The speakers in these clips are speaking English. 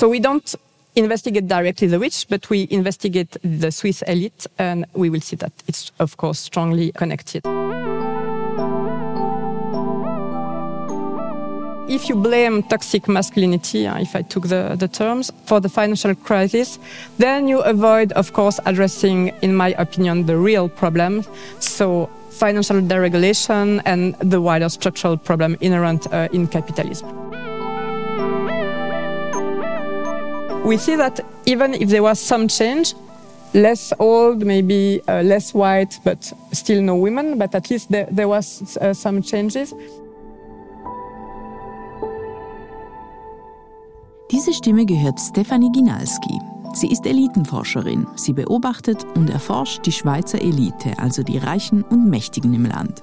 So we don't investigate directly the rich, but we investigate the Swiss elite, and we will see that it's, of course, strongly connected. If you blame toxic masculinity, uh, if I took the, the terms, for the financial crisis, then you avoid, of course, addressing, in my opinion, the real problem. So financial deregulation and the wider structural problem inherent uh, in capitalism. We see that even if there was some change, less old, maybe uh, less white, but still no women, but at least there, there was uh, some changes. Diese Stimme gehört Stefanie Ginalski. Sie ist Elitenforscherin. Sie beobachtet und erforscht die Schweizer Elite, also die Reichen und Mächtigen im Land.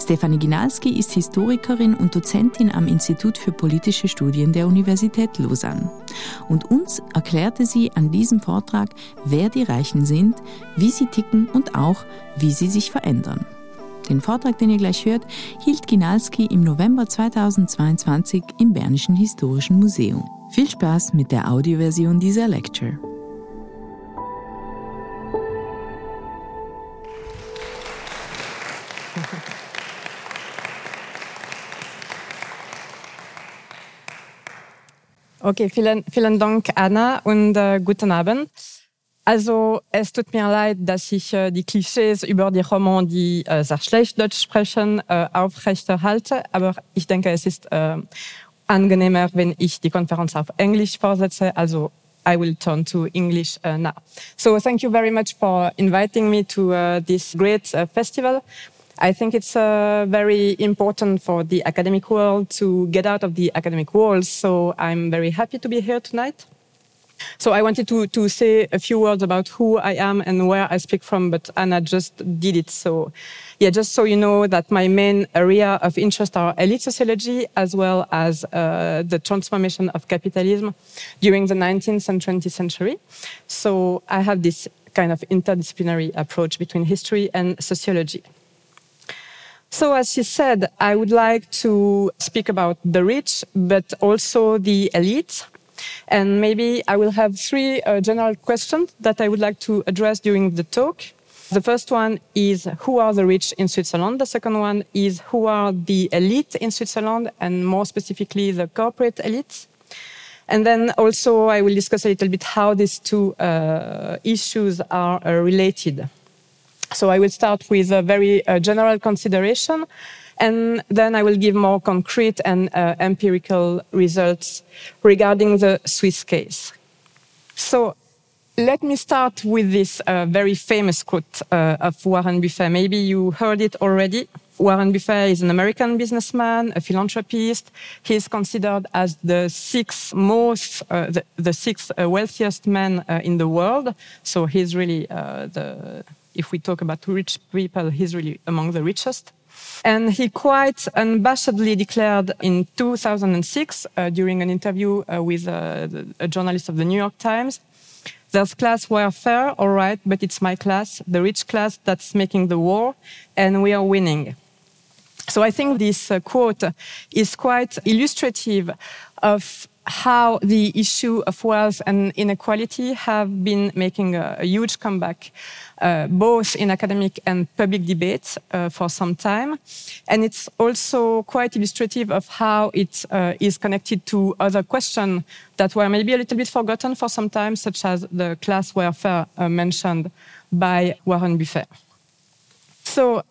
Stefanie Ginalski ist Historikerin und Dozentin am Institut für politische Studien der Universität Lausanne. Und uns erklärte sie an diesem Vortrag, wer die Reichen sind, wie sie ticken und auch, wie sie sich verändern. Den Vortrag, den ihr gleich hört, hielt Ginalski im November 2022 im Bernischen Historischen Museum. Viel Spaß mit der Audioversion dieser Lecture. Okay, vielen, vielen Dank, Anna, und äh, guten Abend. Also, es tut mir leid, dass ich äh, die Klischees über die Roman, die äh, sehr schlecht Deutsch sprechen, äh, aufrechterhalte. Aber ich denke, es ist äh, angenehmer, wenn ich die Konferenz auf Englisch vorsetze. Also, I will turn to English uh, now. So, thank you very much for inviting me to uh, this great uh, festival. I think it's uh, very important for the academic world to get out of the academic walls. So, I'm very happy to be here tonight. So I wanted to, to say a few words about who I am and where I speak from, but Anna just did it. So yeah, just so you know that my main area of interest are elite sociology as well as uh, the transformation of capitalism during the 19th and 20th century. So I have this kind of interdisciplinary approach between history and sociology. So, as she said, I would like to speak about the rich, but also the elite and maybe I will have three uh, general questions that I would like to address during the talk. The first one is who are the rich in Switzerland? The second one is who are the elite in Switzerland and more specifically the corporate elites? And then also I will discuss a little bit how these two uh, issues are uh, related. So I will start with a very uh, general consideration and then I will give more concrete and uh, empirical results regarding the Swiss case. So let me start with this uh, very famous quote uh, of Warren Buffett. Maybe you heard it already. Warren Buffett is an American businessman, a philanthropist. He is considered as the sixth most, uh, the, the, sixth uh, wealthiest man uh, in the world. So he's really uh, the, if we talk about rich people, he's really among the richest. And he quite unabashedly declared in 2006, uh, during an interview uh, with uh, a journalist of the New York Times, there's class warfare, all right, but it's my class, the rich class, that's making the war, and we are winning. So I think this uh, quote is quite illustrative of how the issue of wealth and inequality have been making a, a huge comeback, uh, both in academic and public debates uh, for some time. And it's also quite illustrative of how it uh, is connected to other questions that were maybe a little bit forgotten for some time, such as the class warfare uh, mentioned by Warren Buffett. So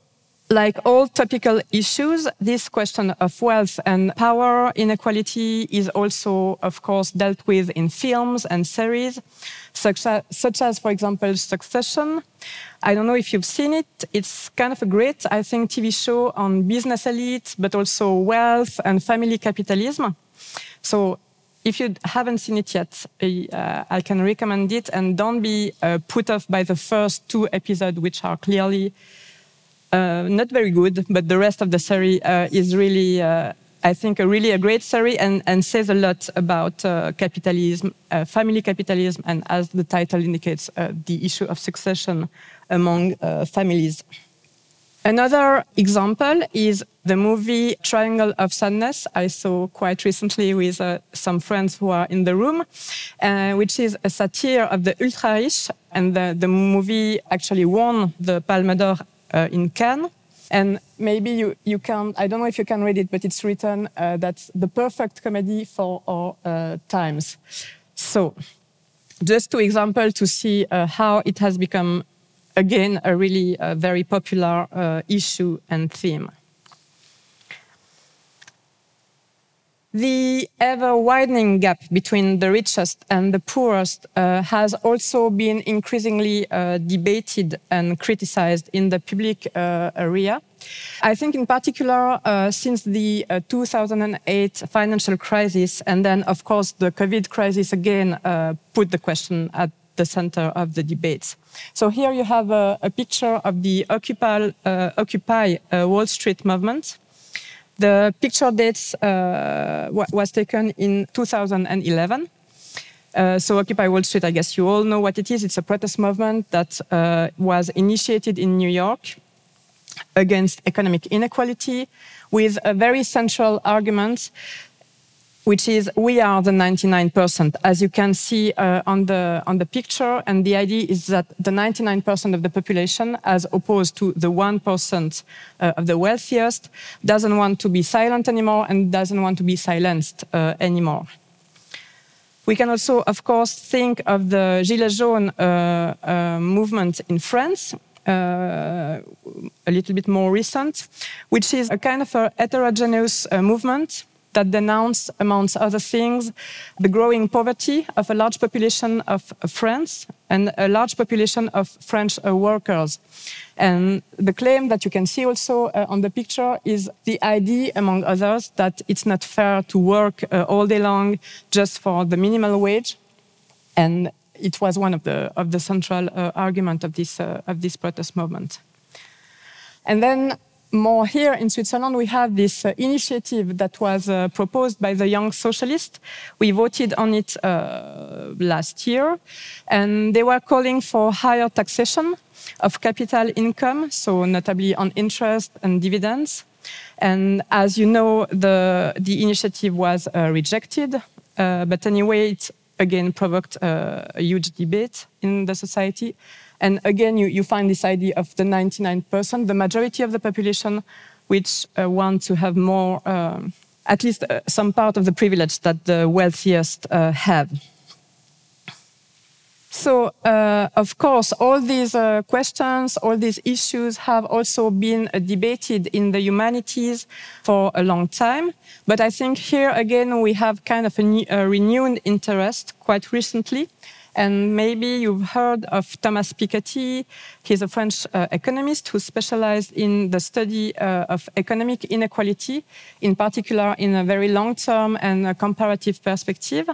like all topical issues, this question of wealth and power inequality is also, of course, dealt with in films and series, such as, such as, for example, Succession. I don't know if you've seen it. It's kind of a great, I think, TV show on business elite, but also wealth and family capitalism. So if you haven't seen it yet, uh, I can recommend it and don't be uh, put off by the first two episodes, which are clearly not very good, but the rest of the series uh, is really, uh, I think, a really a great series and, and says a lot about uh, capitalism, uh, family capitalism, and as the title indicates, uh, the issue of succession among families. Another example is the movie Triangle of Sadness, I saw quite recently with uh, some friends who are in the room, uh, which is a satire of the ultra rich. And the, the movie actually won the Palme d'Or uh, in Cannes. And maybe you, you can, I don't know if you can read it, but it's written uh, that's the perfect comedy for our uh, times. So, just two examples to see uh, how it has become, again, a really uh, very popular uh, issue and theme. The ever widening gap between the richest and the poorest uh, has also been increasingly uh, debated and criticized in the public uh, area. I think, in particular, uh, since the uh, 2008 financial crisis, and then, of course, the COVID crisis again uh, put the question at the center of the debates. So here you have a, a picture of the Occupy, Occupy Wall Street movement. The picture dates uh, was taken in 2011. Uh, so Occupy Wall Street, I guess you all know what it is. It's a protest movement that uh, was initiated in New York against economic inequality with a very central argument which is we are the 99%, as you can see uh, on, the, on the picture. And the idea is that the 99% of the population, as opposed to the 1% uh, of the wealthiest, doesn't want to be silent anymore and doesn't want to be silenced uh, anymore. We can also, of course, think of the Gilets jaunes uh, uh, movement in France, uh, a little bit more recent, which is a kind of a heterogeneous uh, movement that denounced, amongst other things, the growing poverty of a large population of France and a large population of French uh, workers. And the claim that you can see also uh, on the picture is the idea, among others, that it's not fair to work uh, all day long just for the minimal wage. And it was one of the, of the central uh, argument of this, uh, of this protest movement. And then more here in Switzerland, we have this uh, initiative that was uh, proposed by the Young Socialists. We voted on it uh, last year, and they were calling for higher taxation of capital income, so notably on interest and dividends. And as you know, the, the initiative was uh, rejected, uh, but anyway, it again provoked uh, a huge debate in the society. And again, you, you find this idea of the 99%, the majority of the population, which uh, want to have more, um, at least uh, some part of the privilege that the wealthiest uh, have. So, uh, of course, all these uh, questions, all these issues have also been debated in the humanities for a long time. But I think here again we have kind of a, new, a renewed interest quite recently and maybe you've heard of Thomas Piketty. He's a French uh, economist who specialized in the study uh, of economic inequality, in particular in a very long term and comparative perspective.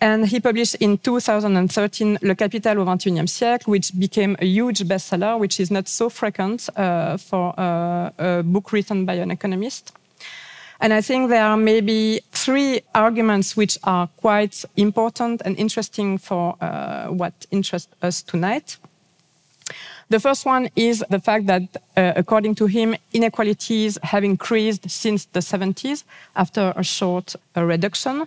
And he published in 2013 Le Capital au XXIe siècle, which became a huge bestseller, which is not so frequent uh, for uh, a book written by an economist. And I think there are maybe three arguments which are quite important and interesting for uh, what interests us tonight. The first one is the fact that, uh, according to him, inequalities have increased since the 70s after a short uh, reduction.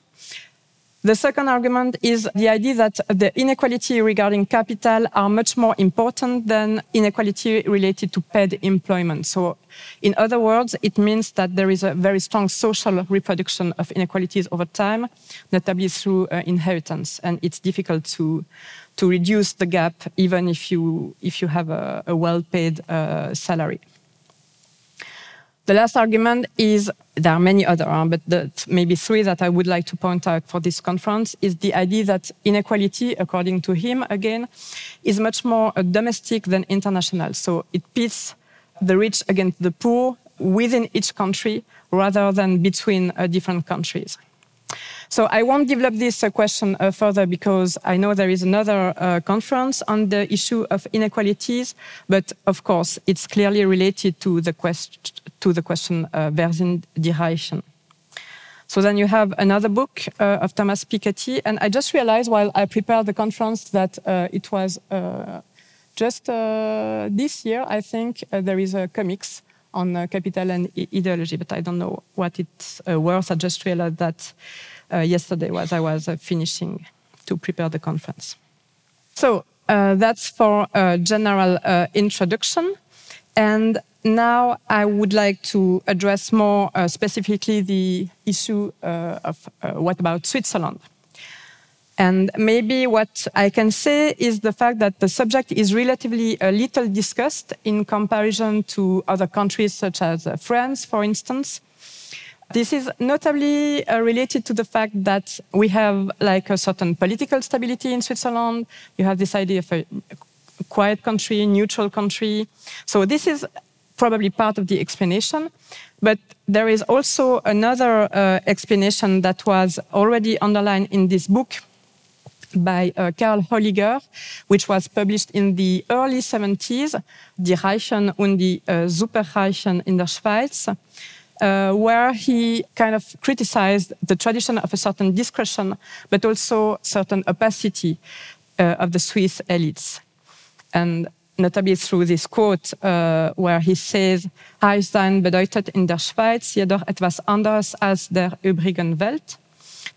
The second argument is the idea that the inequality regarding capital are much more important than inequality related to paid employment. So, in other words, it means that there is a very strong social reproduction of inequalities over time, notably through uh, inheritance, and it's difficult to to reduce the gap even if you if you have a, a well-paid uh, salary. The last argument is there are many other, but the, maybe three that I would like to point out for this conference is the idea that inequality, according to him, again, is much more domestic than international. So it pits the rich against the poor within each country rather than between uh, different countries. So I won't develop this uh, question uh, further because I know there is another uh, conference on the issue of inequalities, but of course it's clearly related to the, quest to the question uh, sind? So then you have another book uh, of Thomas Piketty, and I just realized while I prepared the conference that uh, it was uh, just this year, I think, there is a comics on capital and ideology, but I don't know what it's worth. I just realized that yesterday was I was uh, finishing to prepare the conference. So uh, that's for a general uh, introduction. And now I would like to address more specifically the issue of what about Switzerland. And maybe what I can say is the fact that the subject is relatively little discussed in comparison to other countries such as uh, France, for instance. This is notably uh, related to the fact that we have like a certain political stability in Switzerland. You have this idea of a quiet country, neutral country. So this is probably part of the explanation. But there is also another uh, explanation that was already underlined in this book by uh, Karl Holliger, which was published in the early 70s, Die Reichen und die uh, Superreichen in der Schweiz, uh, where he kind of criticized the tradition of a certain discretion, but also certain opacity uh, of the Swiss elites. And notably through this quote, uh, where he says, Reich sein bedeutet in der Schweiz jedoch etwas anderes als der übrigen Welt.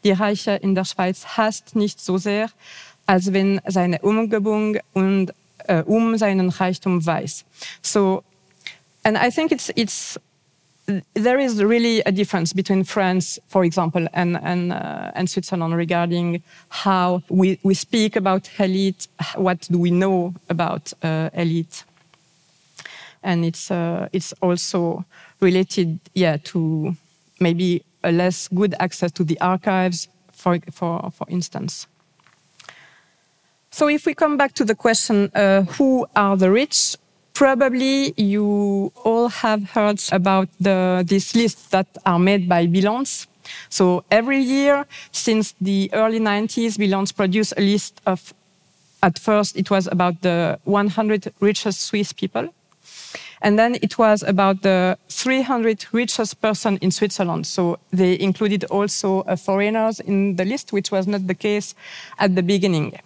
die Reiche in der Schweiz hasst nicht so sehr, als wenn seine Umgebung und uh, um seinen Reichtum weiß. So, and I think it's it's there is really a difference between France, for example, and and uh, and Switzerland regarding how we we speak about elite. What do we know about uh, elite? And it's uh, it's also related, yeah, to maybe a less good access to the archives, for, for, for instance. So if we come back to the question, uh, who are the rich? Probably you all have heard about the, this list that are made by Bilanz. So every year since the early 90s, Bilanz produced a list of, at first it was about the 100 richest Swiss people. And then it was about the 300 richest person in Switzerland. So they included also uh, foreigners in the list, which was not the case at the beginning.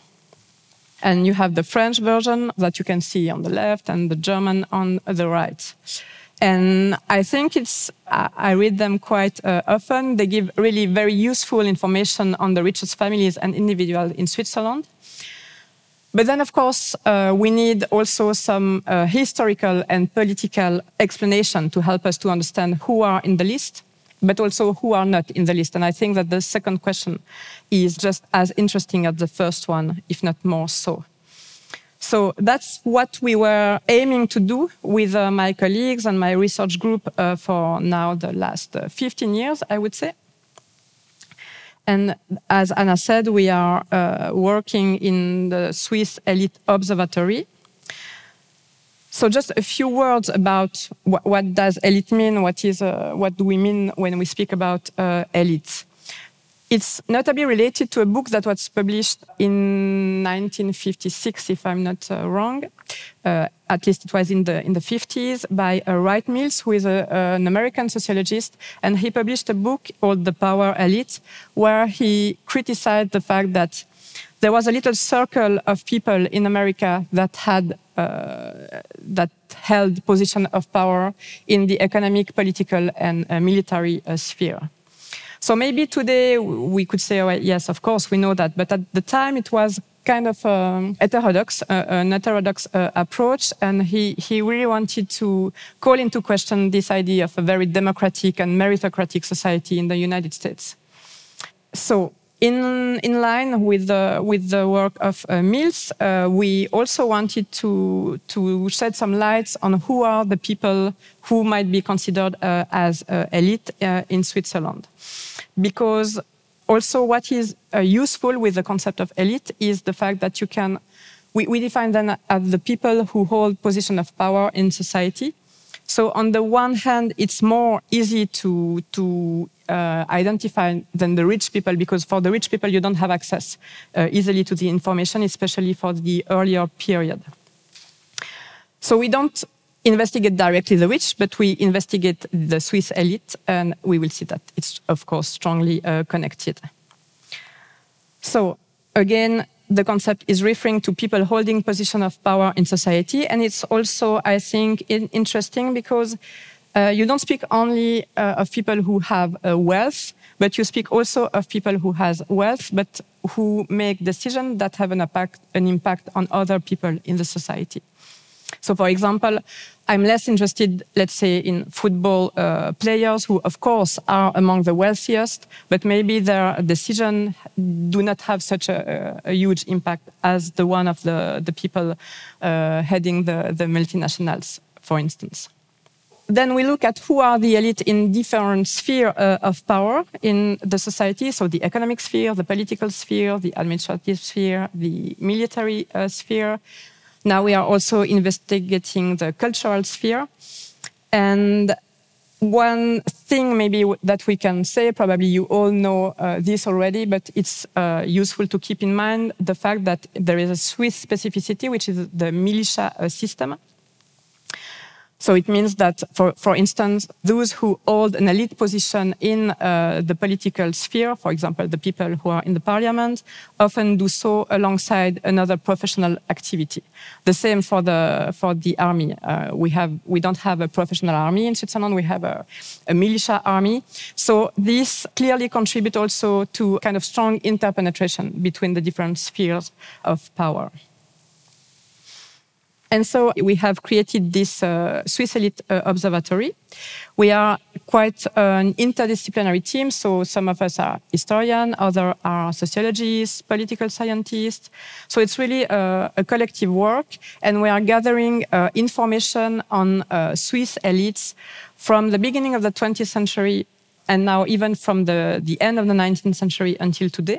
And you have the French version that you can see on the left and the German on the right. And I think it's, I read them quite uh, often. They give really very useful information on the richest families and individuals in Switzerland. But then, of course, uh, we need also some uh, historical and political explanation to help us to understand who are in the list, but also who are not in the list. And I think that the second question is just as interesting as the first one, if not more so. So that's what we were aiming to do with uh, my colleagues and my research group uh, for now the last uh, 15 years, I would say. And as Anna said, we are uh, working in the Swiss Elite Observatory. So just a few words about what, does elite mean? What is uh, what do we mean when we speak about uh, elites? It's notably related to a book that was published in 1956, if I'm not uh, wrong. Uh, at least it was in the in the 50s by uh, Wright Mills, who is a, an American sociologist, and he published a book called *The Power Elite*, where he criticized the fact that there was a little circle of people in America that had uh, that held position of power in the economic, political, and uh, military uh, sphere. So maybe today we could say, oh, yes, of course, we know that. But at the time, it was kind of um, heterodox, uh, an heterodox uh, approach. And he, he really wanted to call into question this idea of a very democratic and meritocratic society in the United States. So in, in line with the, with the work of uh, Mills, uh, we also wanted to, to shed some lights on who are the people who might be considered uh, as uh, elite uh, in Switzerland. Because also what is uh, useful with the concept of elite is the fact that you can, we, we define them as the people who hold position of power in society. So on the one hand, it's more easy to, to uh, identify than the rich people because for the rich people you don't have access uh, easily to the information, especially for the earlier period. So we don't investigate directly the rich, but we investigate the Swiss elite, and we will see that it's of course strongly uh, connected. So again, the concept is referring to people holding position of power in society, and it's also, I think, in interesting because uh, you don't speak only uh, of people who have uh, wealth, but you speak also of people who has wealth, but who make decisions that have an impact, an impact on other people in the society. So, for example, I'm less interested, let's say, in football uh, players who, of course, are among the wealthiest, but maybe their decisions do not have such a, a, huge impact as the one of the, the people uh, heading the, the multinationals, for instance. Then we look at who are the elite in different spheres uh, of power in the society. So the economic sphere, the political sphere, the administrative sphere, the military uh, sphere, now we are also investigating the cultural sphere. And one thing maybe that we can say, probably you all know uh, this already, but it's uh, useful to keep in mind the fact that there is a Swiss specificity, which is the militia uh, system. So it means that, for, for instance, those who hold an elite position in uh, the political sphere, for example, the people who are in the parliament, often do so alongside another professional activity. The same for the for the army. Uh, we have we don't have a professional army in Switzerland. We have a, a militia army. So this clearly contributes also to kind of strong interpenetration between the different spheres of power. And so we have created this uh, Swiss Elite uh, Observatory. We are quite an interdisciplinary team. So some of us are historians, others are sociologists, political scientists. So it's really a, a collective work. And we are gathering uh, information on uh, Swiss elites from the beginning of the 20th century and now even from the, the end of the 19th century until today.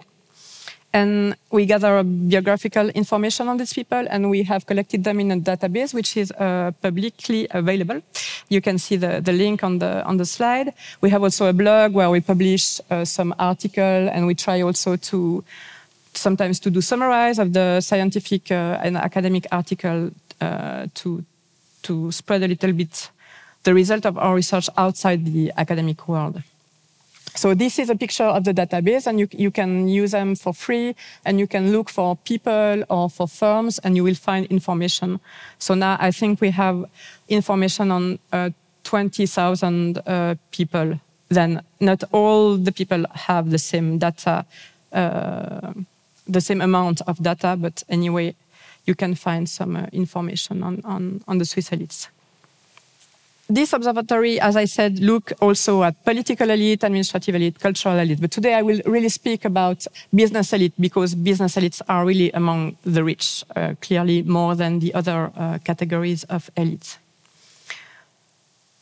And we gather biographical information on these people, and we have collected them in a database which is uh, publicly available. You can see the, the link on the on the slide. We have also a blog where we publish uh, some article, and we try also to sometimes to do summarize of the scientific uh, and academic article uh, to to spread a little bit the result of our research outside the academic world. So this is a picture of the database and you, you can use them for free and you can look for people or for firms and you will find information. So now I think we have information on uh, 20,000 uh, people. Then not all the people have the same data, uh, the same amount of data, but anyway, you can find some uh, information on, on, on the Swiss elites this observatory, as I said, look also at political elite, administrative elite, cultural elite. But today I will really speak about business elite because business elites are really among the rich, uh, clearly more than the other uh, categories of elites.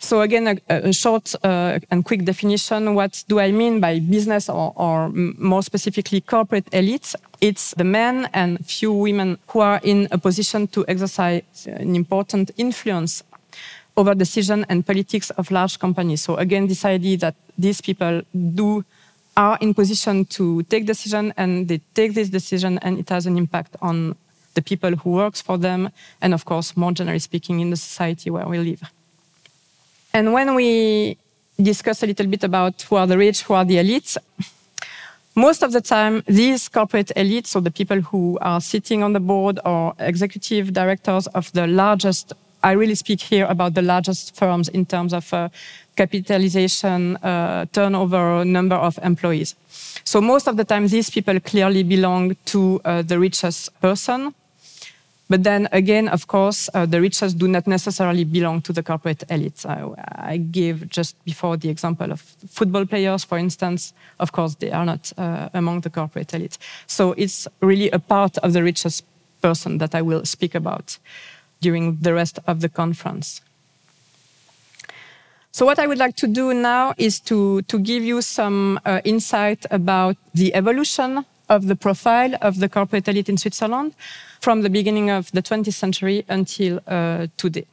So again, a, a short uh, and quick definition. What do I mean by business or, or more specifically corporate elites? It's the men and few women who are in a position to exercise an important influence over decision and politics of large companies. So again, this idea that these people do are in position to take decision and they take this decision and it has an impact on the people who works for them and of course more generally speaking in the society where we live. And when we discuss a little bit about who are the rich, who are the elites, most of the time, these corporate elites, so the people who are sitting on the board or executive directors of the largest I really speak here about the largest firms in terms of uh, capitalization, uh, turnover, number of employees. So most of the time, these people clearly belong to uh, the richest person. But then again, of course, uh, the richest do not necessarily belong to the corporate elites. I, I, gave just before the example of football players, for instance. Of course, they are not uh, among the corporate elites. So it's really a part of the richest person that I will speak about during the rest of the conference. So what I would like to do now is to, to give you some uh, insight about the evolution of the profile of the corporate elite in Switzerland from the beginning of the 20th century until uh, today.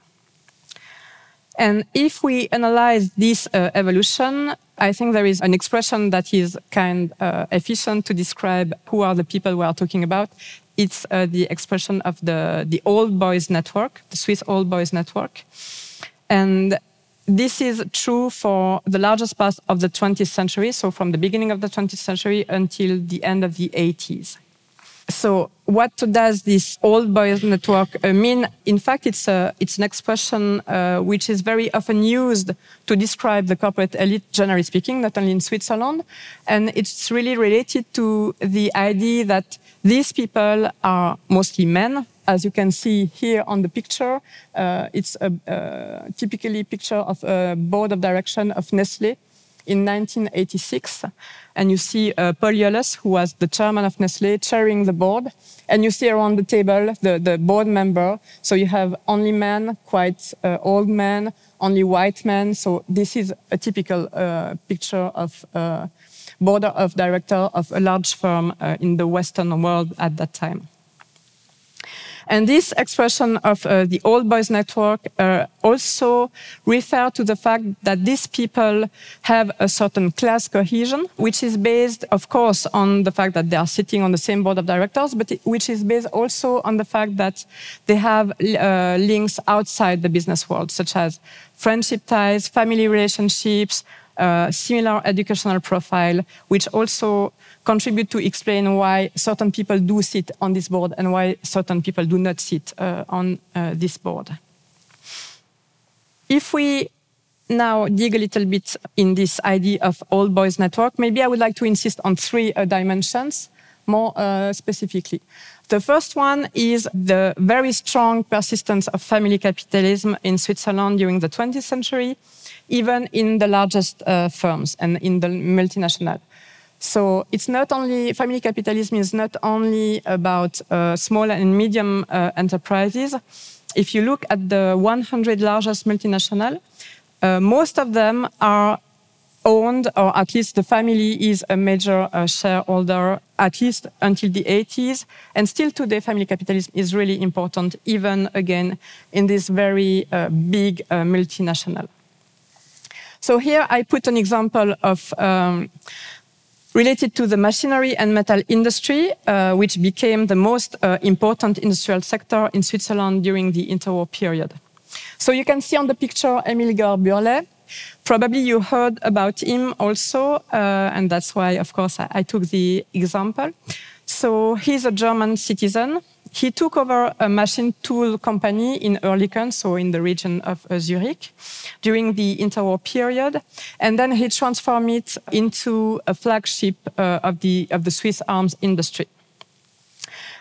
And if we analyze this uh, evolution, I think there is an expression that is kind uh, efficient to describe who are the people we are talking about it's uh, the expression of the, the Old Boys Network, the Swiss Old Boys Network. And this is true for the largest part of the 20th century, so from the beginning of the 20th century until the end of the 80s. So what does this old boys network uh, mean? In fact, it's, a, it's an expression uh, which is very often used to describe the corporate elite, generally speaking, not only in Switzerland. And it's really related to the idea that these people are mostly men. As you can see here on the picture, uh, it's a, a typically picture of a board of direction of Nestle in 1986. And you see uh, Paul Jolles, who was the chairman of Nestle, chairing the board. And you see around the table the, the board member. So you have only men, quite uh, old men, only white men. So this is a typical uh, picture of uh, board of director of a large firm uh, in the Western world at that time. And this expression of uh, the old boys network uh, also refer to the fact that these people have a certain class cohesion, which is based, of course, on the fact that they are sitting on the same board of directors, but which is based also on the fact that they have uh, links outside the business world, such as friendship ties, family relationships, uh, similar educational profile, which also contribute to explain why certain people do sit on this board and why certain people do not sit uh, on uh, this board. If we now dig a little bit in this idea of old boys network, maybe I would like to insist on three uh, dimensions more uh, specifically. The first one is the very strong persistence of family capitalism in Switzerland during the 20th century, even in the largest uh, firms and in the multinational. So it's not only family capitalism is not only about uh, small and medium uh, enterprises. If you look at the 100 largest multinational, uh, most of them are owned, or at least the family is a major uh, shareholder, at least until the 80s. And still today, family capitalism is really important, even again in this very uh, big uh, multinational. So here I put an example of um, related to the machinery and metal industry, uh, which became the most uh, important industrial sector in Switzerland during the interwar period. So you can see on the picture Emil Georg. Probably you heard about him also, uh, and that's why, of course, I, I took the example. So he's a German citizen he took over a machine tool company in Oerlikon, so in the region of uh, Zurich, during the interwar period, and then he transformed it into a flagship uh, of the of the Swiss arms industry.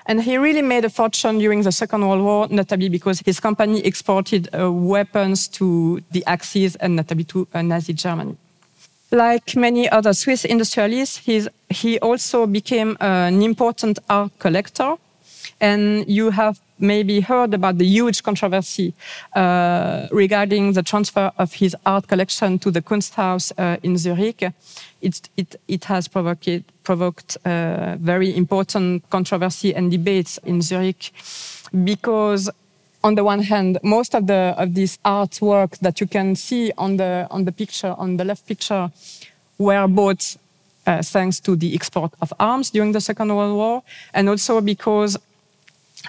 And he really made a fortune during the Second World War, notably because his company exported uh, weapons to the Axis and notably to uh, Nazi Germany. Like many other Swiss industrialists, he also became an important art collector and you have maybe heard about the huge controversy uh, regarding the transfer of his art collection to the Kunsthaus uh, in Zurich. It, it, it has provoked, provoked uh, very important controversy and debates in Zurich because on the one hand, most of the of this artwork that you can see on the on the picture on the left picture were bought uh, thanks to the export of arms during the Second World War, and also because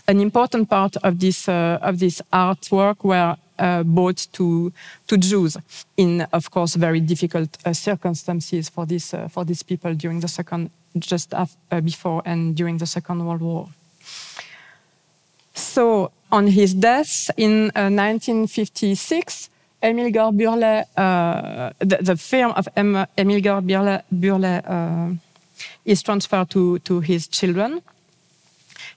an important part of this uh, of this artwork were uh, bought to to Jews in, of course, very difficult uh, circumstances for this uh, for these people during the second, just uh, before and during the Second World War. So, on his death in 1956, uh, Emil Bührle, the, the, firm of em Emil Bührle is transferred to to his children.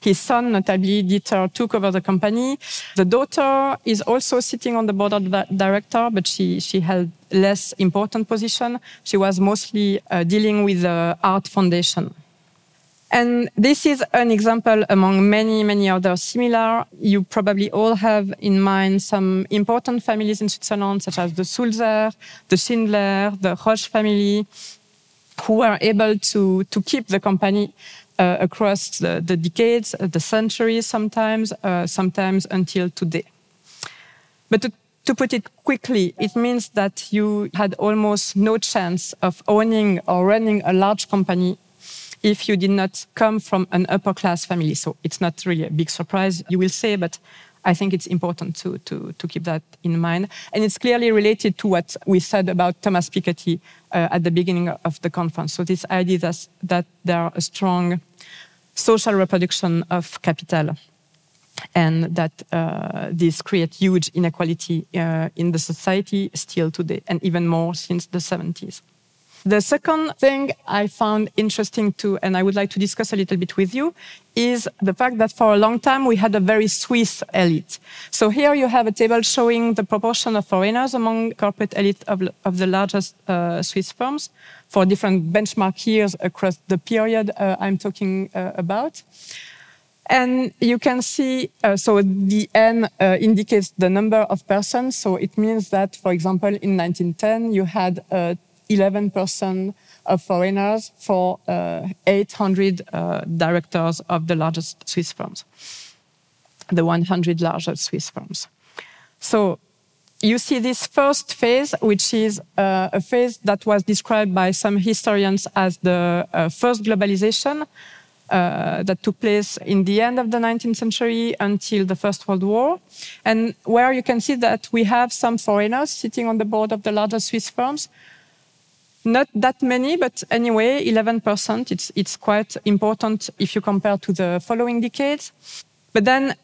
His son, notably Dieter, took over the company. The daughter is also sitting on the board of director, but she, she held less important position. She was mostly uh, dealing with the art foundation. And this is an example among many, many others similar. You probably all have in mind some important families in Switzerland, such as the Sulzer, the Schindler, the Roche family, who were able to, to keep the company across the, the, decades, uh, the centuries sometimes, uh, sometimes until today. But to, to put it quickly, it means that you had almost no chance of owning or running a large company if you did not come from an upper class family. So it's not really a big surprise, you will say, but I think it's important to, to, to keep that in mind. And it's clearly related to what we said about Thomas Piketty uh, at the beginning of the conference. So this idea that, that there are a strong social reproduction of capital and that uh, this creates huge inequality uh, in the society still today, and even more since the 70s. The second thing I found interesting too, and I would like to discuss a little bit with you, is the fact that for a long time we had a very Swiss elite. So here you have a table showing the proportion of foreigners among corporate elite of, of the largest uh, Swiss firms for different benchmark years across the period uh, I'm talking uh, about. And you can see, uh, so the N uh, indicates the number of persons. So it means that, for example, in 1910, you had 11% uh, of foreigners for uh, 800 uh, directors of the largest Swiss firms, the 100 largest Swiss firms. So you see this first phase, which is uh, a phase that was described by some historians as the uh, first globalization, uh, that took place in the end of the 19th century until the First World War, and where you can see that we have some foreigners sitting on the board of the largest Swiss firms. Not that many, but anyway, 11%. It's, it's quite important if you compare to the following decades. But then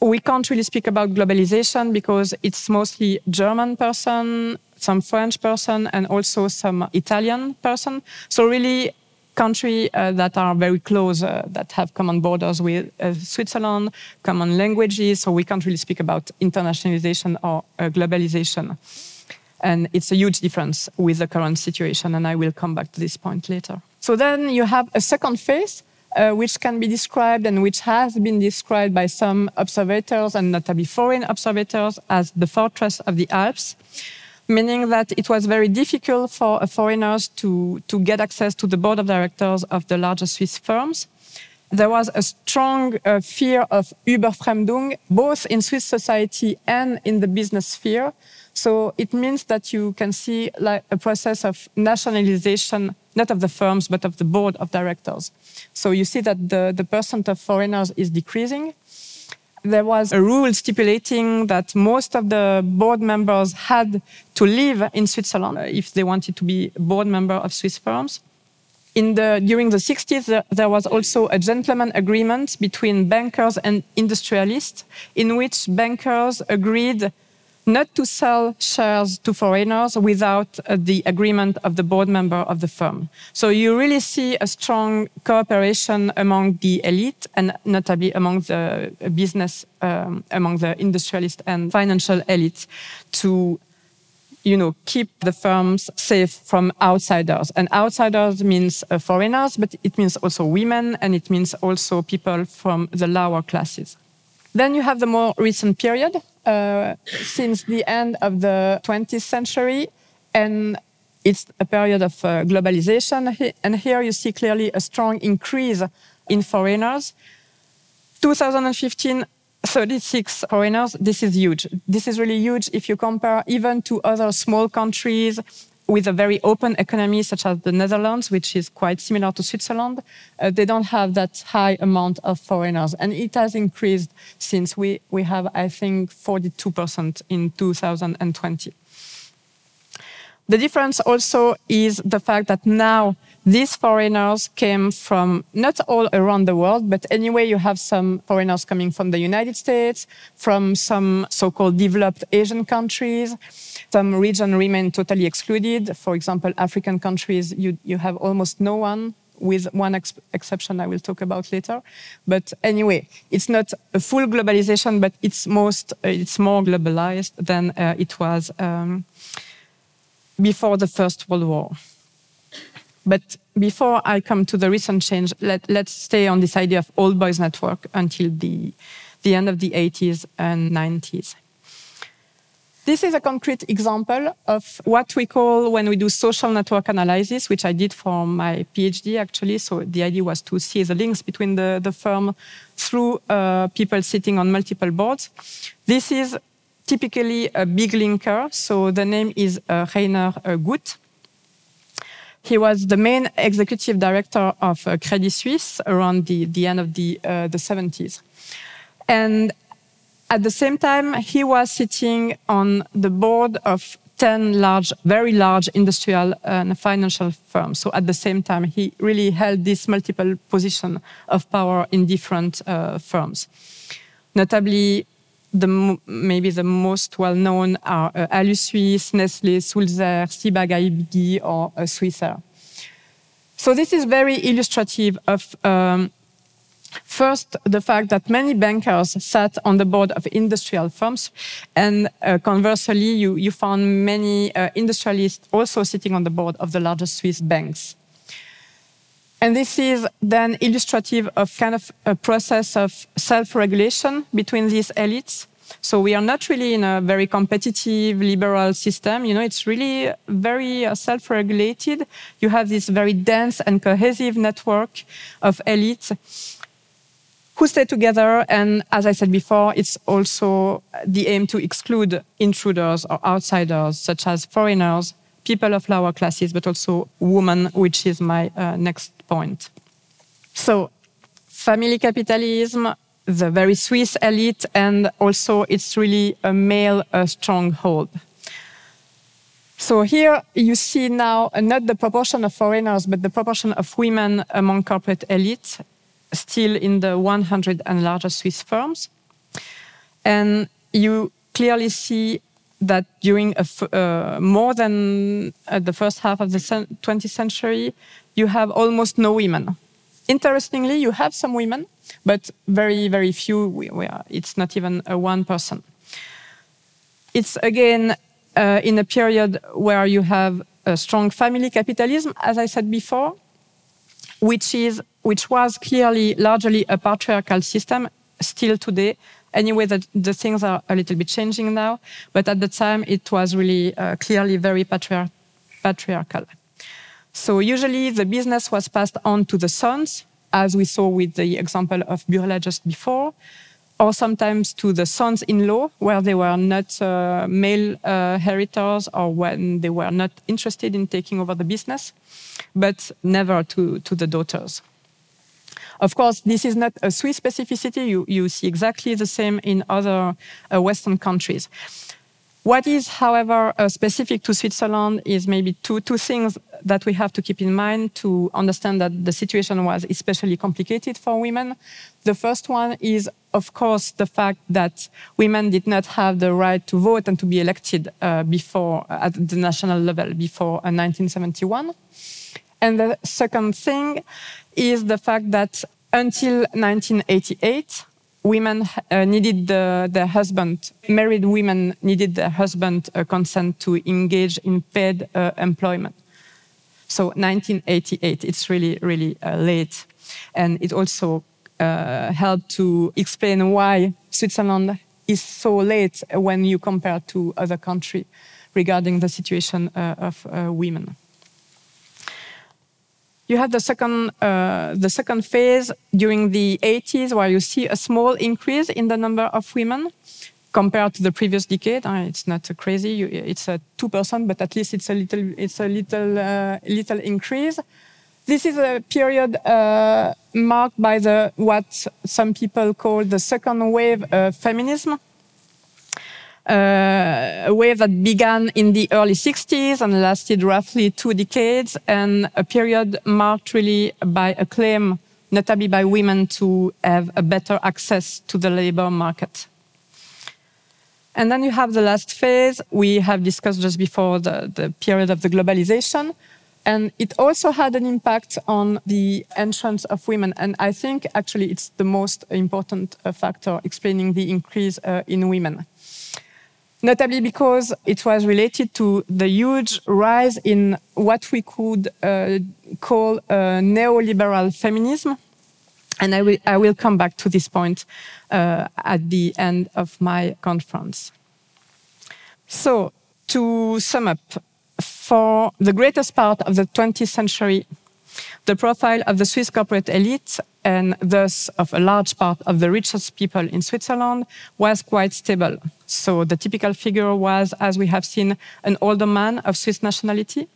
we can't really speak about globalization because it's mostly German person, some French person, and also some Italian person. So really, countries uh, that are very close, uh, that have common borders with uh, Switzerland, common languages. So we can't really speak about internationalization or uh, globalization. And it's a huge difference with the current situation. And I will come back to this point later. So then you have a second phase, uh, which can be described and which has been described by some observators and notably foreign observators as the fortress of the Alps meaning that it was very difficult for foreigners to, to get access to the board of directors of the larger Swiss firms. There was a strong uh, fear of Überfremdung, both in Swiss society and in the business sphere. So it means that you can see like a process of nationalization, not of the firms, but of the board of directors. So you see that the, the percent of foreigners is decreasing there was a rule stipulating that most of the board members had to live in Switzerland if they wanted to be board member of Swiss firms. In the, during the 60s, there, there was also a gentleman agreement between bankers and industrialists in which bankers agreed not to sell shares to foreigners without uh, the agreement of the board member of the firm. So you really see a strong cooperation among the elite and notably among the business, um, among the industrialist and financial elites to you know, keep the firms safe from outsiders. And outsiders means uh, foreigners, but it means also women and it means also people from the lower classes. Then you have the more recent period, uh, since the end of the 20th century, and it's a period of uh, globalization. And here you see clearly a strong increase in foreigners. 2015, 36 foreigners. This is huge. This is really huge if you compare even to other small countries with a very open economy, such as the Netherlands, which is quite similar to Switzerland, uh, they don't have that high amount of foreigners. And it has increased since we, we have, I think, 42% in 2020. The difference also is the fact that now these foreigners came from not all around the world, but anyway, you have some foreigners coming from the United States, from some so-called developed Asian countries. Some regions remain totally excluded. For example, African countries, you, you have almost no one with one ex exception I will talk about later. But anyway, it's not a full globalization, but it's most uh, it's more globalized than uh, it was um, before the First World War. But before I come to the recent change, let, let's stay on this idea of old boys network until the, the end of the 80s and 90s. This is a concrete example of what we call when we do social network analysis, which I did for my PhD actually. So the idea was to see the links between the, the firm through uh, people sitting on multiple boards. This is typically a big linker. So the name is uh, Rainer uh, Gut. He was the main executive director of uh, Credit Suisse around the, the end of the, uh, the 70s. And at the same time, he was sitting on the board of 10 large, very large industrial and financial firms. So at the same time, he really held this multiple position of power in different uh, firms. Notably, the, maybe the most well-known are uh, Alusuisse, Nestlé, Sulzer, Ciba Geigy, or uh, Swissair. So this is very illustrative of um, First, the fact that many bankers sat on the board of industrial firms, and uh, conversely, you, you found many uh, industrialists also sitting on the board of the largest Swiss banks. And this is then illustrative of kind of a process of self-regulation between these elites. So we are not really in a very competitive liberal system. You know, it's really very uh, self-regulated. You have this very dense and cohesive network of elites who stay together. And as I said before, it's also the aim to exclude intruders or outsiders, such as foreigners, people of lower classes, but also women, which is my uh, next point. So, family capitalism, the very Swiss elite, and also it's really a male uh, stronghold. So here you see now uh, not the proportion of foreigners, but the proportion of women among corporate elite still in the 100 and larger Swiss firms. And you clearly see that during uh, more than uh, the first half of the 20th century, you have almost no women. Interestingly, you have some women, but very, very few. We, we are, it's not even a one person. It's again uh, in a period where you have a strong family capitalism, as I said before, which is which was clearly largely a patriarchal system still today. Anyway, the, the things are a little bit changing now, but at the time it was really uh, clearly very patriar patriarchal. So usually the business was passed on to the sons, as we saw with the example of Bührle just before, or sometimes to the sons-in-law, where they were not uh, male uh, heritors or when they were not interested in taking over the business, but never to, to the daughters. Of course, this is not a Swiss specificity. You, you see exactly the same in other uh, Western countries. What is, however, uh, specific to Switzerland is maybe two, two things that we have to keep in mind to understand that the situation was especially complicated for women. The first one is, of course, the fact that women did not have the right to vote and to be elected uh, before, at the national level, before 1971. And the second thing is the fact that until 1988, women uh, needed the, their husband, married women needed their husband uh, consent to engage in paid uh, employment. So 1988, it's really, really uh, late. And it also uh, helped to explain why Switzerland is so late when you compare to other countries regarding the situation uh, of women. You have the second, uh, the second phase during the 80s where you see a small increase in the number of women compared to the previous decade. Uh, it's not crazy. It's a 2%, but at least it's a little, it's a little, uh, little increase. This is a period uh, marked by the, what some people call the second wave of feminism a wave that began in the early 60s and lasted roughly two decades, and a period marked really by a claim, notably by women, to have a better access to the labor market. And then you have the last phase we have discussed just before the, the period of the globalization. And it also had an impact on the entrance of women. And I think actually it's the most important uh, factor explaining the increase uh, in women notably because it was related to the huge rise in what we could uh, call uh, neoliberal feminism. And I will, I will come back to this point uh, at the end of my conference. So, to sum up, for the greatest part of the 20th century, the profile of the Swiss corporate elite and thus of a large part of the richest people in Switzerland was quite stable. So the typical figure was, as we have seen, an older man of Swiss nationality.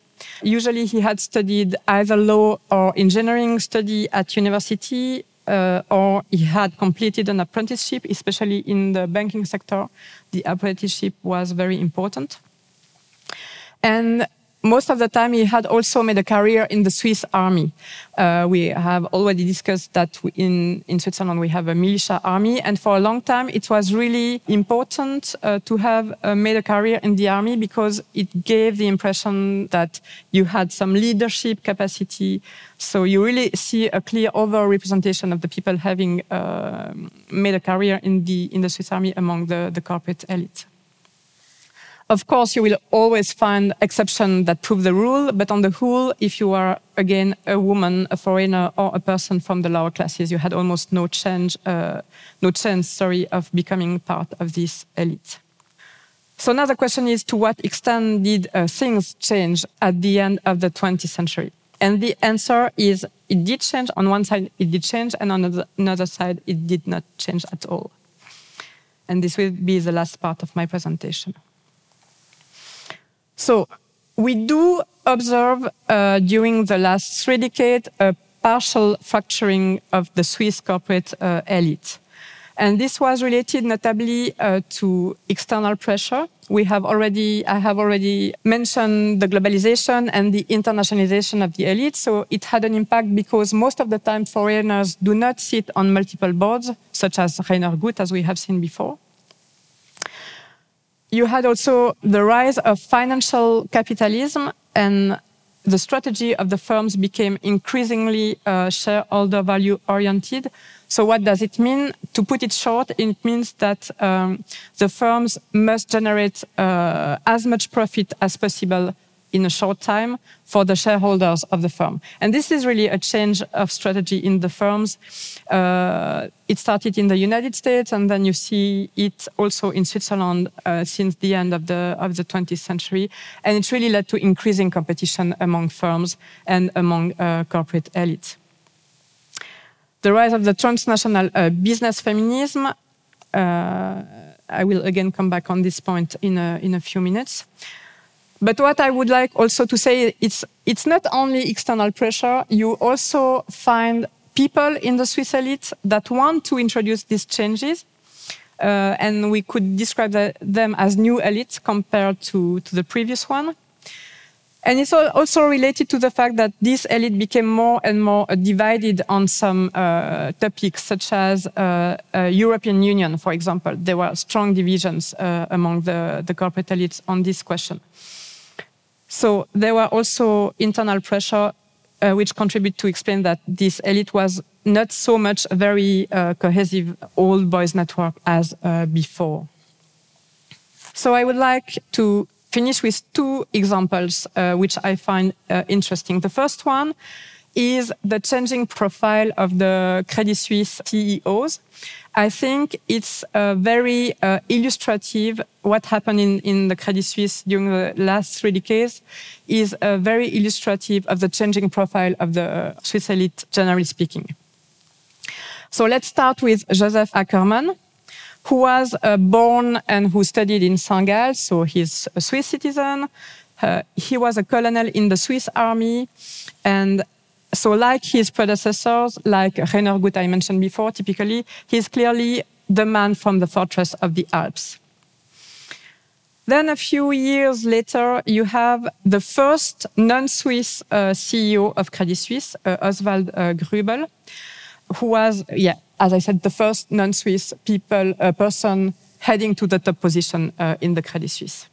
Usually he had studied either law or engineering study at university uh, or he had completed an apprenticeship, especially in the banking sector. The apprenticeship was very important. And most of the time, he had also made a career in the Swiss army. Uh, we have already discussed that in, in Switzerland we have a militia army, and for a long time it was really important uh, to have uh, made a career in the army because it gave the impression that you had some leadership capacity. So you really see a clear overrepresentation of the people having uh, made a career in the in the Swiss army among the, the corporate elite. Of course, you will always find exceptions that prove the rule, but on the whole, if you are again a woman, a foreigner, or a person from the lower classes, you had almost no change, uh, no chance, sorry, of becoming part of this elite. So now the question is, to what extent did uh, things change at the end of the 20th century? And the answer is, it did change. On one side, it did change, and on another side, it did not change at all. And this will be the last part of my presentation. So we do observe uh, during the last three decades a partial fracturing of the Swiss corporate uh, elite. And this was related notably uh, to external pressure. We have already, I have already mentioned the globalization and the internationalization of the elite. So it had an impact because most of the time foreigners do not sit on multiple boards, such as Rainer Gut, as we have seen before you had also the rise of financial capitalism and the strategy of the firms became increasingly uh, shareholder value oriented. So what does it mean? To put it short, it means that um, the firms must generate uh, as much profit as possible in a short time for the shareholders of the firm. And this is really a change of strategy in the firms. Uh, it started in the United States, and then you see it also in Switzerland uh, since the end of the of the 20th century. And it really led to increasing competition among firms and among uh, corporate elites. The rise of the transnational uh, business feminism. Uh, I will again come back on this point in a, in a few minutes. But what I would like also to say, it's, it's not only external pressure, you also find people in the Swiss elite that want to introduce these changes. Uh, and we could describe the, them as new elites compared to, to the previous one. And it's also related to the fact that this elite became more and more divided on some uh, topics, such as uh, uh, European Union, for example. There were strong divisions uh, among the, the corporate elites on this question. So there were also internal pressure uh, which contribute to explain that this elite was not so much a very uh, cohesive old boys network as uh, before. So I would like to finish with two examples uh, which I find uh, interesting. The first one is the changing profile of the Credit Suisse CEOs. I think it's uh, very uh, illustrative. What happened in, in the Credit Suisse during the last three decades is uh, very illustrative of the changing profile of the Swiss elite, generally speaking. So let's start with Josef Ackermann, who was uh, born and who studied in St. Gall, so he's a Swiss citizen. Uh, he was a colonel in the Swiss army and so like his predecessors, like Rainer Gut I mentioned before, typically, he's clearly the man from the fortress of the Alps. Then a few years later, you have the first non-Swiss uh, CEO of Credit Suisse, uh, Oswald uh, Grübel, who was, yeah, as I said, the first non-Swiss people uh, person heading to the top position uh, in the Credit Suisse.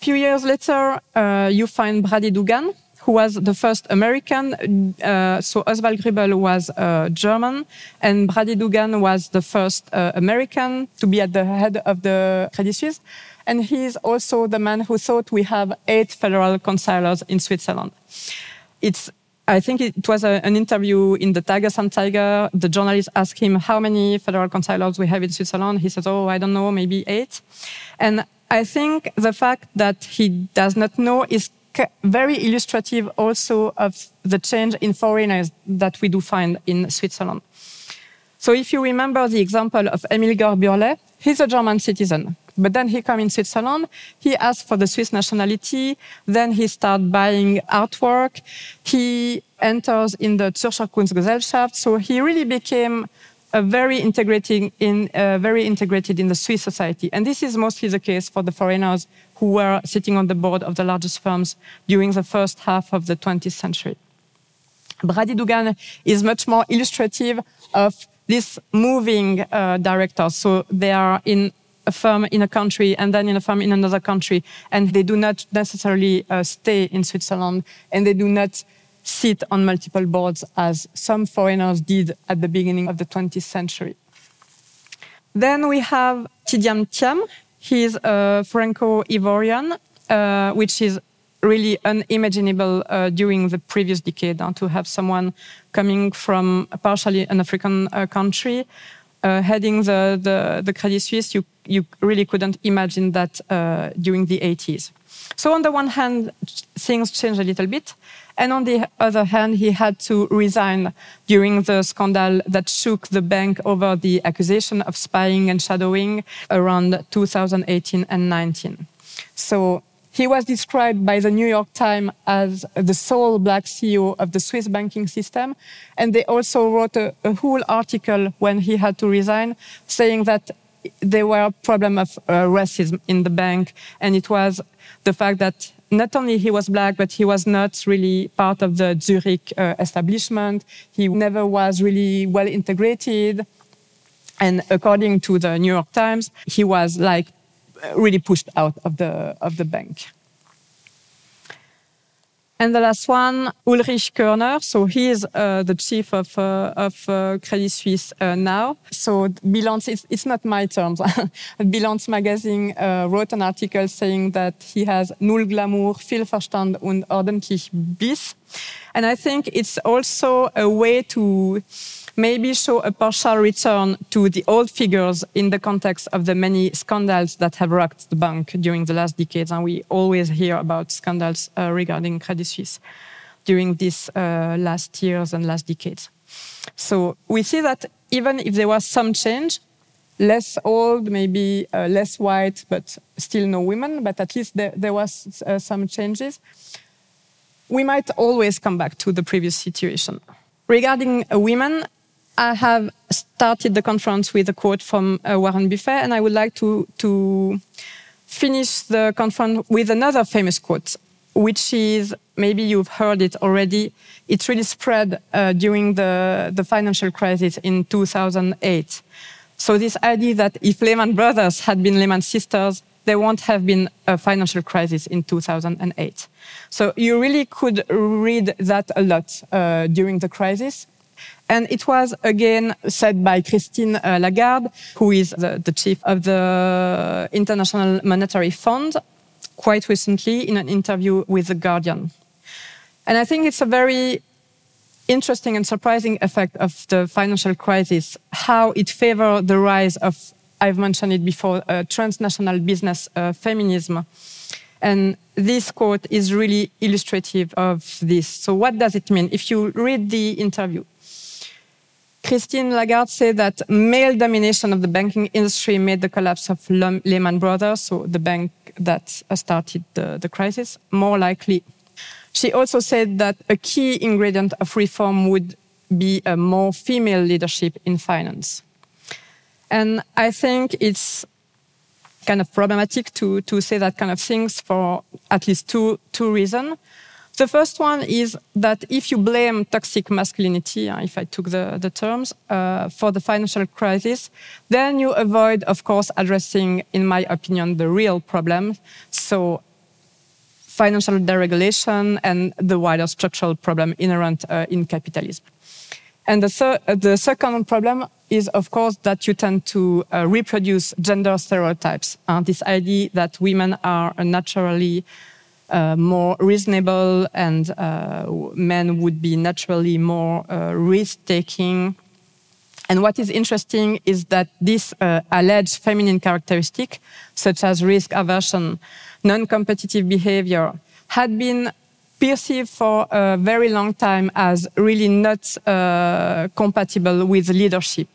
Few years later, uh, you find Brady Dougan, who was the first American. Uh, so Oswald Grübel was uh, German, and Brady Dougan was the first uh, American to be at the head of the Credit Suisse. And he's also the man who thought we have eight federal councillors in Switzerland. It's I think it was a, an interview in the Tages-Anzeiger. The journalist asked him how many federal councillors we have in Switzerland. He said, "Oh, I don't know, maybe eight. And I think the fact that he does not know is very illustrative also of the change in foreigners that we do find in Switzerland. So if you remember the example of Emil Georg Bührle, he's a German citizen. But then he comes in Switzerland, he asks for the Swiss nationality, then he starts buying artwork, he enters in the Zürcher Kunstgesellschaft, so he really became very integrating in uh, very integrated in the Swiss society, and this is mostly the case for the foreigners who were sitting on the board of the largest firms during the first half of the 20th century. Brady Dougan is much more illustrative of this moving uh, directors. So they are in a firm in a country and then in a firm in another country, and they do not necessarily uh, stay in Switzerland, and they do not sit on multiple boards as some foreigners did at the beginning of the 20th century. Then we have Tidjane Thiam. He's a Franco-Ivorian, uh, which is really unimaginable uh, during the previous decade uh, to have someone coming from partially an African uh, country uh, heading the, the, the, Credit Suisse. You, you really couldn't imagine that uh, during the 80s. So on the one hand, things change a little bit. And on the other hand, he had to resign during the scandal that shook the bank over the accusation of spying and shadowing around 2018 and 19. So he was described by the New York Times as the sole black CEO of the Swiss banking system. And they also wrote a, a whole article when he had to resign saying that there were a problem of uh, racism in the bank. And it was the fact that not only he was black, but he was not really part of the Zurich uh, establishment. He never was really well integrated. And according to the New York Times, he was like really pushed out of the, of the bank. And the last one, Ulrich Körner. So he is uh, the chief of, uh, of uh, Credit Suisse uh, now. So Bilanz, it's, it's not my terms. Bilanz magazine uh, wrote an article saying that he has null Glamour, viel Verstand und ordentlich Biss. And I think it's also a way to maybe show a partial return to the old figures in the context of the many scandals that have rocked the bank during the last decades. And we always hear about scandals uh, regarding Credit Suisse during these uh, last years and last decades. So we see that even if there was some change, less old, maybe uh, less white, but still no women, but at least there, there was uh, some changes, we might always come back to the previous situation. Regarding women, I have started the conference with a quote from uh, Warren Buffett, and I would like to, to finish the conference with another famous quote, which is maybe you've heard it already. It really spread uh, during the, the financial crisis in 2008. So, this idea that if Lehman Brothers had been Lehman Sisters, there won't have been a financial crisis in 2008. So, you really could read that a lot uh, during the crisis. And it was again said by Christine uh, Lagarde, who is the, the chief of the International Monetary Fund, quite recently in an interview with The Guardian. And I think it's a very interesting and surprising effect of the financial crisis, how it favored the rise of, I've mentioned it before, uh, transnational business uh, feminism. And this quote is really illustrative of this. So, what does it mean? If you read the interview, Christine Lagarde said that male domination of the banking industry made the collapse of Lehman Brothers, so the bank that started the, the crisis, more likely. She also said that a key ingredient of reform would be a more female leadership in finance. And I think it's kind of problematic to, to say that kind of things for at least two, two reasons. The first one is that if you blame toxic masculinity, uh, if I took the, the terms, uh, for the financial crisis, then you avoid, of course, addressing, in my opinion, the real problem. So, financial deregulation and the wider structural problem inherent uh, in capitalism. And the, third, uh, the second problem is, of course, that you tend to uh, reproduce gender stereotypes. Uh, this idea that women are naturally uh, more reasonable and uh, men would be naturally more uh, risk taking. And what is interesting is that this uh, alleged feminine characteristic, such as risk aversion, non competitive behavior, had been perceived for a very long time as really not uh, compatible with leadership.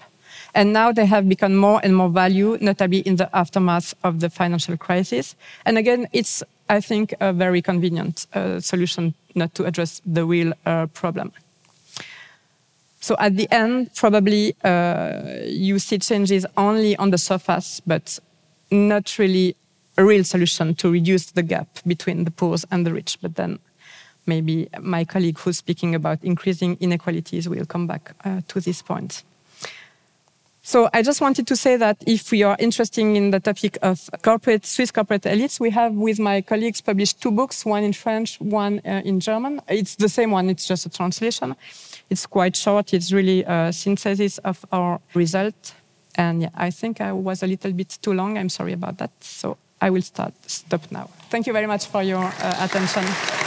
And now they have become more and more value, notably in the aftermath of the financial crisis. And again, it's I think, a very convenient uh, solution not to address the real uh, problem. So at the end, probably uh, you see changes only on the surface, but not really a real solution to reduce the gap between the poor and the rich. But then maybe my colleague who's speaking about increasing inequalities will come back uh, to this point. So I just wanted to say that if we are interested in the topic of corporate Swiss corporate elites, we have with my colleagues published two books, one in French, one uh, in German. It's the same one, it's just a translation. It's quite short. It's really a synthesis of our result. And yeah, I think I was a little bit too long. I'm sorry about that. So I will start stop now. Thank you very much for your uh, attention.